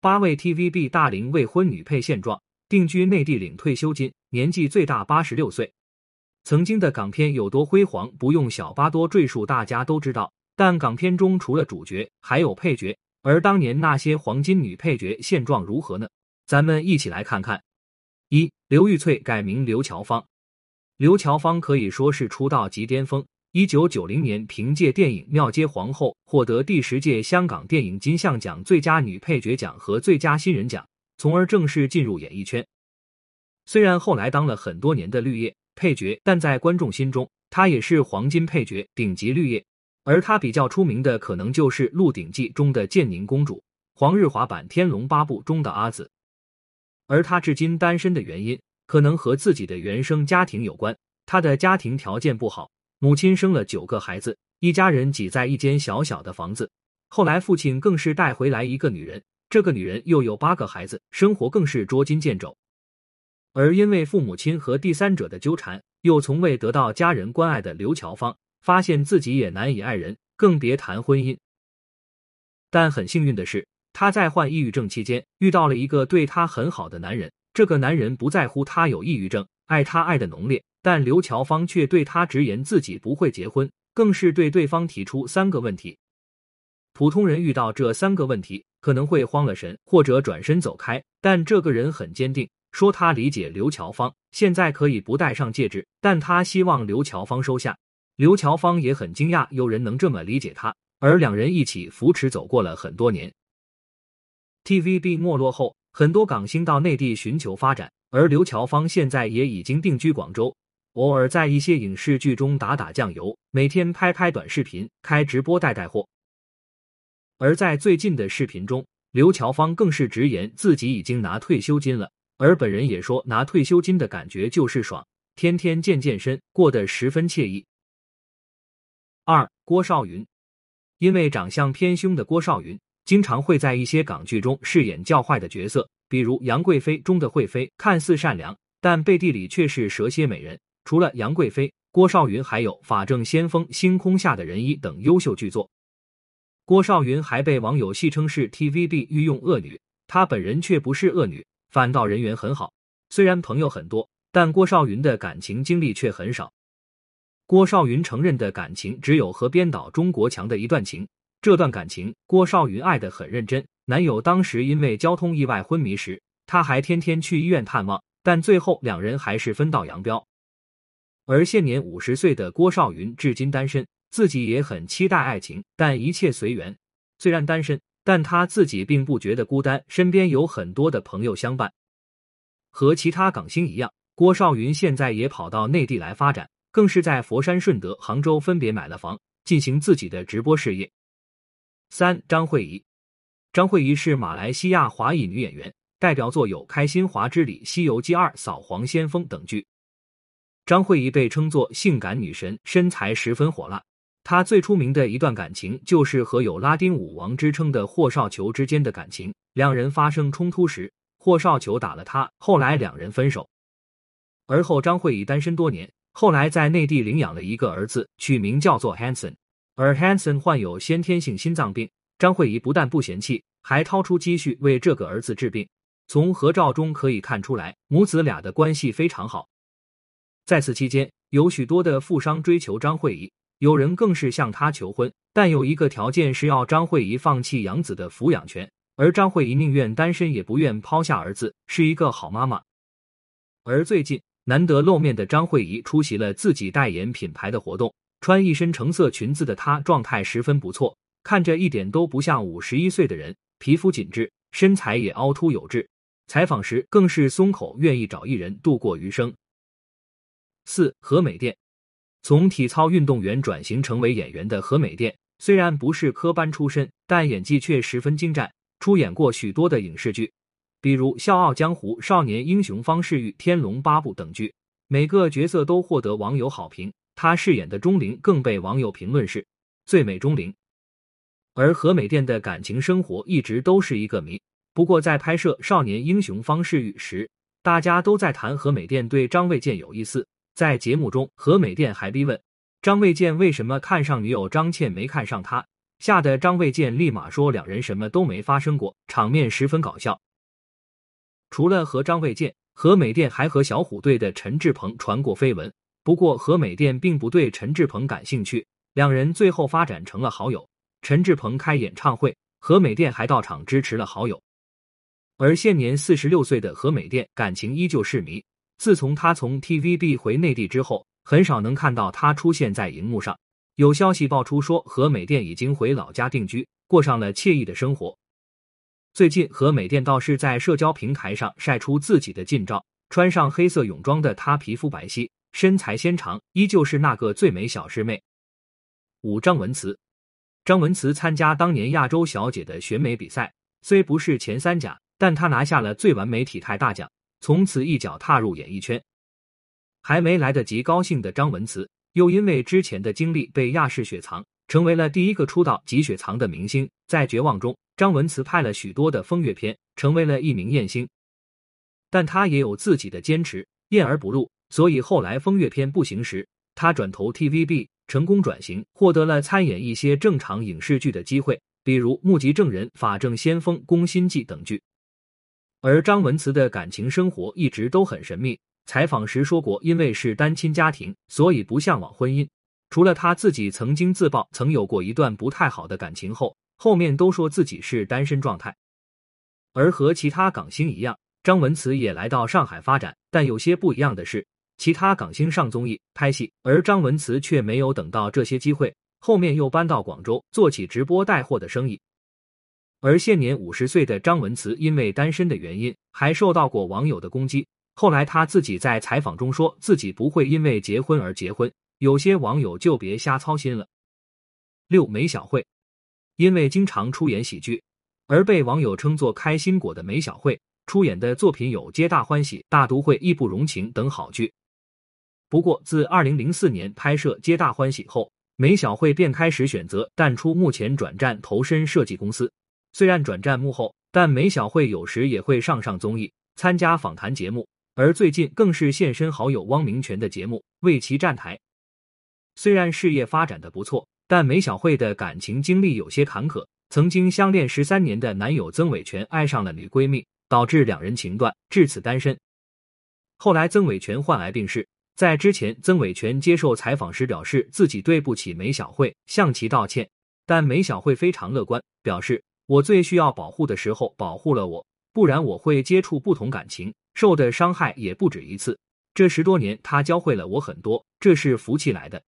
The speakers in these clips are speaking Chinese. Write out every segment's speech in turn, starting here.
八位 TVB 大龄未婚女配现状，定居内地领退休金，年纪最大八十六岁。曾经的港片有多辉煌，不用小巴多赘述，大家都知道。但港片中除了主角，还有配角，而当年那些黄金女配角现状如何呢？咱们一起来看看。一刘玉翠改名刘乔芳，刘乔芳可以说是出道即巅峰。一九九零年，凭借电影《庙街皇后》获得第十届香港电影金像奖最佳女配角奖和最佳新人奖，从而正式进入演艺圈。虽然后来当了很多年的绿叶。配角，但在观众心中，她也是黄金配角、顶级绿叶。而她比较出名的，可能就是《鹿鼎记》中的建宁公主，黄日华版《天龙八部》中的阿紫。而她至今单身的原因，可能和自己的原生家庭有关。她的家庭条件不好，母亲生了九个孩子，一家人挤在一间小小的房子。后来父亲更是带回来一个女人，这个女人又有八个孩子，生活更是捉襟见肘。而因为父母亲和第三者的纠缠，又从未得到家人关爱的刘乔芳，发现自己也难以爱人，更别谈婚姻。但很幸运的是，她在患抑郁症期间遇到了一个对她很好的男人。这个男人不在乎她有抑郁症，爱她爱的浓烈。但刘乔芳却对他直言自己不会结婚，更是对对方提出三个问题。普通人遇到这三个问题，可能会慌了神，或者转身走开。但这个人很坚定。说他理解刘乔芳现在可以不戴上戒指，但他希望刘乔芳收下。刘乔芳也很惊讶，有人能这么理解他，而两人一起扶持走过了很多年。TVB 没落后，很多港星到内地寻求发展，而刘乔芳现在也已经定居广州，偶尔在一些影视剧中打打酱油，每天拍拍短视频，开直播带带货。而在最近的视频中，刘乔芳更是直言自己已经拿退休金了。而本人也说，拿退休金的感觉就是爽，天天健健身，过得十分惬意。二郭少云，因为长相偏凶的郭少云，经常会在一些港剧中饰演较坏的角色，比如《杨贵妃》中的惠妃，看似善良，但背地里却是蛇蝎美人。除了杨贵妃，郭少云还有《法证先锋》《星空下的人医》等优秀剧作。郭少云还被网友戏称是 TVB 御用恶女，她本人却不是恶女。反倒人缘很好，虽然朋友很多，但郭少云的感情经历却很少。郭少云承认的感情只有和编导钟国强的一段情，这段感情郭少云爱得很认真。男友当时因为交通意外昏迷时，他还天天去医院探望，但最后两人还是分道扬镳。而现年五十岁的郭少云至今单身，自己也很期待爱情，但一切随缘。虽然单身。但他自己并不觉得孤单，身边有很多的朋友相伴。和其他港星一样，郭少云现在也跑到内地来发展，更是在佛山、顺德、杭州分别买了房，进行自己的直播事业。三张慧仪，张慧仪是马来西亚华裔女演员，代表作有《开心华之旅》《西游记二》《扫黄先锋》等剧。张慧仪被称作性感女神，身材十分火辣。她最出名的一段感情，就是和有拉丁舞王之称的霍少球之间的感情。两人发生冲突时，霍少球打了她，后来两人分手。而后张慧仪单身多年，后来在内地领养了一个儿子，取名叫做 Hanson。而 Hanson 患有先天性心脏病，张慧仪不但不嫌弃，还掏出积蓄为这个儿子治病。从合照中可以看出来，母子俩的关系非常好。在此期间，有许多的富商追求张慧仪。有人更是向她求婚，但有一个条件是要张慧仪放弃养子的抚养权，而张慧仪宁愿单身也不愿抛下儿子，是一个好妈妈。而最近难得露面的张慧仪出席了自己代言品牌的活动，穿一身橙色裙子的她状态十分不错，看着一点都不像五十一岁的人，皮肤紧致，身材也凹凸有致。采访时更是松口，愿意找艺人度过余生。四和美店。从体操运动员转型成为演员的何美店，虽然不是科班出身，但演技却十分精湛，出演过许多的影视剧，比如《笑傲江湖》《少年英雄方世玉》《天龙八部》等剧，每个角色都获得网友好评。他饰演的钟灵更被网友评论是最美钟灵。而何美店的感情生活一直都是一个谜。不过在拍摄《少年英雄方世玉》时，大家都在谈何美店对张卫健有意思。在节目中，何美店还逼问张卫健为什么看上女友张倩没看上他。吓得张卫健立马说两人什么都没发生过，场面十分搞笑。除了和张卫健，何美店还和小虎队的陈志朋传过绯闻。不过何美店并不对陈志朋感兴趣，两人最后发展成了好友。陈志朋开演唱会，何美店还到场支持了好友。而现年四十六岁的何美店感情依旧是迷。自从他从 TVB 回内地之后，很少能看到他出现在荧幕上。有消息爆出说，何美店已经回老家定居，过上了惬意的生活。最近，何美店倒是在社交平台上晒出自己的近照，穿上黑色泳装的她皮肤白皙，身材纤长，依旧是那个最美小师妹。五张文慈，张文慈参加当年亚洲小姐的选美比赛，虽不是前三甲。但他拿下了最完美体态大奖，从此一脚踏入演艺圈。还没来得及高兴的张文慈，又因为之前的经历被亚视雪藏，成为了第一个出道即雪藏的明星。在绝望中，张文慈拍了许多的风月片，成为了一名艳星。但他也有自己的坚持，艳而不露。所以后来风月片不行时，他转投 TVB，成功转型，获得了参演一些正常影视剧的机会，比如《目击证人》《法证先锋》《宫心计》等剧。而张文慈的感情生活一直都很神秘。采访时说过，因为是单亲家庭，所以不向往婚姻。除了他自己曾经自曝曾有过一段不太好的感情后，后面都说自己是单身状态。而和其他港星一样，张文慈也来到上海发展。但有些不一样的是，其他港星上综艺拍戏，而张文慈却没有等到这些机会，后面又搬到广州做起直播带货的生意。而现年五十岁的张文慈，因为单身的原因，还受到过网友的攻击。后来他自己在采访中说自己不会因为结婚而结婚，有些网友就别瞎操心了。六梅小惠，因为经常出演喜剧，而被网友称作“开心果”的梅小惠，出演的作品有《皆大欢喜》《大都会》《义不容情》等好剧。不过，自二零零四年拍摄《皆大欢喜》后，梅小惠便开始选择淡出，目前转战投身设计公司。虽然转战幕后，但梅小惠有时也会上上综艺，参加访谈节目，而最近更是现身好友汪明荃的节目为其站台。虽然事业发展的不错，但梅小惠的感情经历有些坎坷。曾经相恋十三年的男友曾伟权爱上了女闺蜜，导致两人情断，至此单身。后来曾伟权患癌病逝，在之前，曾伟权接受采访时表示自己对不起梅小惠，向其道歉。但梅小惠非常乐观，表示。我最需要保护的时候保护了我，不然我会接触不同感情，受的伤害也不止一次。这十多年，他教会了我很多，这是福气来的。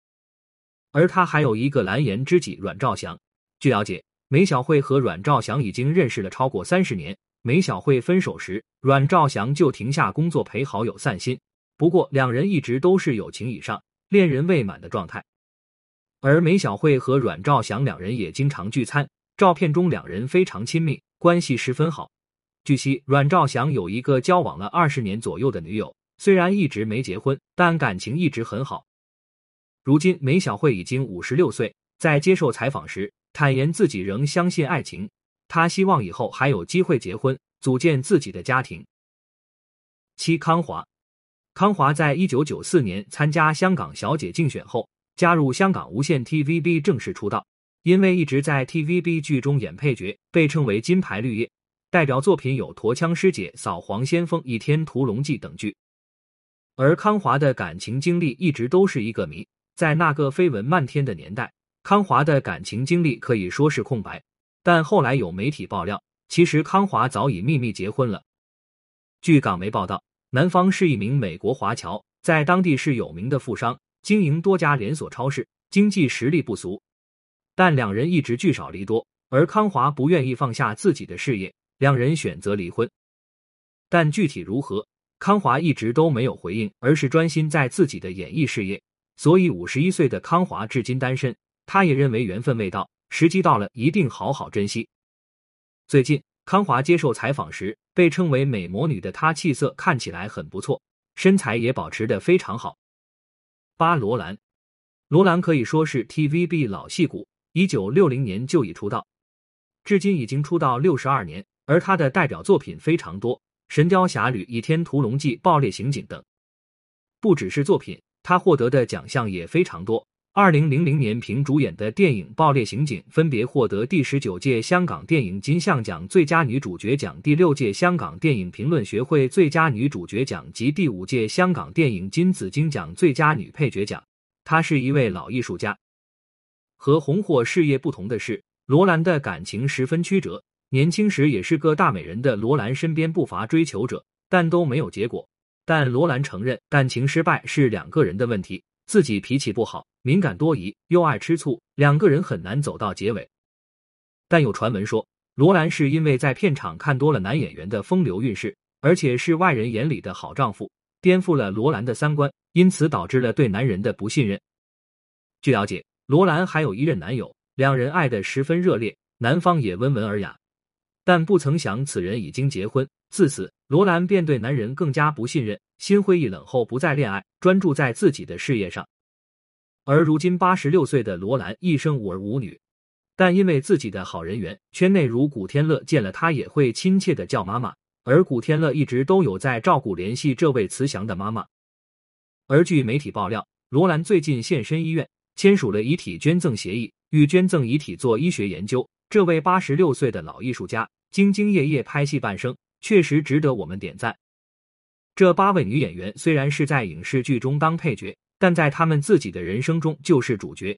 而他还有一个蓝颜知己阮兆祥。据了解，梅小惠和阮兆祥已经认识了超过三十年。梅小惠分手时，阮兆祥就停下工作陪好友散心。不过，两人一直都是友情以上、恋人未满的状态。而梅小惠和阮兆祥两人也经常聚餐。照片中两人非常亲密，关系十分好。据悉，阮兆祥有一个交往了二十年左右的女友，虽然一直没结婚，但感情一直很好。如今梅小惠已经五十六岁，在接受采访时坦言自己仍相信爱情，她希望以后还有机会结婚，组建自己的家庭。七康华，康华在一九九四年参加香港小姐竞选后，加入香港无线 TVB 正式出道。因为一直在 TVB 剧中演配角，被称为金牌绿叶。代表作品有《驼枪师姐》《扫黄先锋》《倚天屠龙记》等剧。而康华的感情经历一直都是一个谜。在那个绯闻漫天的年代，康华的感情经历可以说是空白。但后来有媒体爆料，其实康华早已秘密结婚了。据港媒报道，男方是一名美国华侨，在当地是有名的富商，经营多家连锁超市，经济实力不俗。但两人一直聚少离多，而康华不愿意放下自己的事业，两人选择离婚。但具体如何，康华一直都没有回应，而是专心在自己的演艺事业。所以五十一岁的康华至今单身，他也认为缘分未到，时机到了一定好好珍惜。最近康华接受采访时，被称为美魔女的她气色看起来很不错，身材也保持得非常好。八罗兰，罗兰可以说是 TVB 老戏骨。一九六零年就已出道，至今已经出道六十二年，而他的代表作品非常多，《神雕侠侣》《倚天屠龙记》《爆裂刑警》等。不只是作品，他获得的奖项也非常多。二零零零年凭主演的电影《爆裂刑警》分别获得第十九届香港电影金像奖最佳女主角奖、第六届香港电影评论学会最佳女主角奖及第五届香港电影金紫荆奖最佳女配角奖。她是一位老艺术家。和红火事业不同的是，罗兰的感情十分曲折。年轻时也是个大美人的罗兰身边不乏追求者，但都没有结果。但罗兰承认，感情失败是两个人的问题。自己脾气不好，敏感多疑，又爱吃醋，两个人很难走到结尾。但有传闻说，罗兰是因为在片场看多了男演员的风流韵事，而且是外人眼里的好丈夫，颠覆了罗兰的三观，因此导致了对男人的不信任。据了解，罗兰还有一任男友，两人爱得十分热烈，男方也温文尔雅，但不曾想此人已经结婚。自此，罗兰便对男人更加不信任，心灰意冷后不再恋爱，专注在自己的事业上。而如今八十六岁的罗兰一生无儿无女，但因为自己的好人缘，圈内如古天乐见了他也会亲切的叫妈妈，而古天乐一直都有在照顾联系这位慈祥的妈妈。而据媒体爆料，罗兰最近现身医院，签署了遗体捐赠协议，与捐赠遗体做医学研究。这位八十六岁的老艺术家兢兢业业拍戏半生。确实值得我们点赞。这八位女演员虽然是在影视剧中当配角，但在她们自己的人生中就是主角。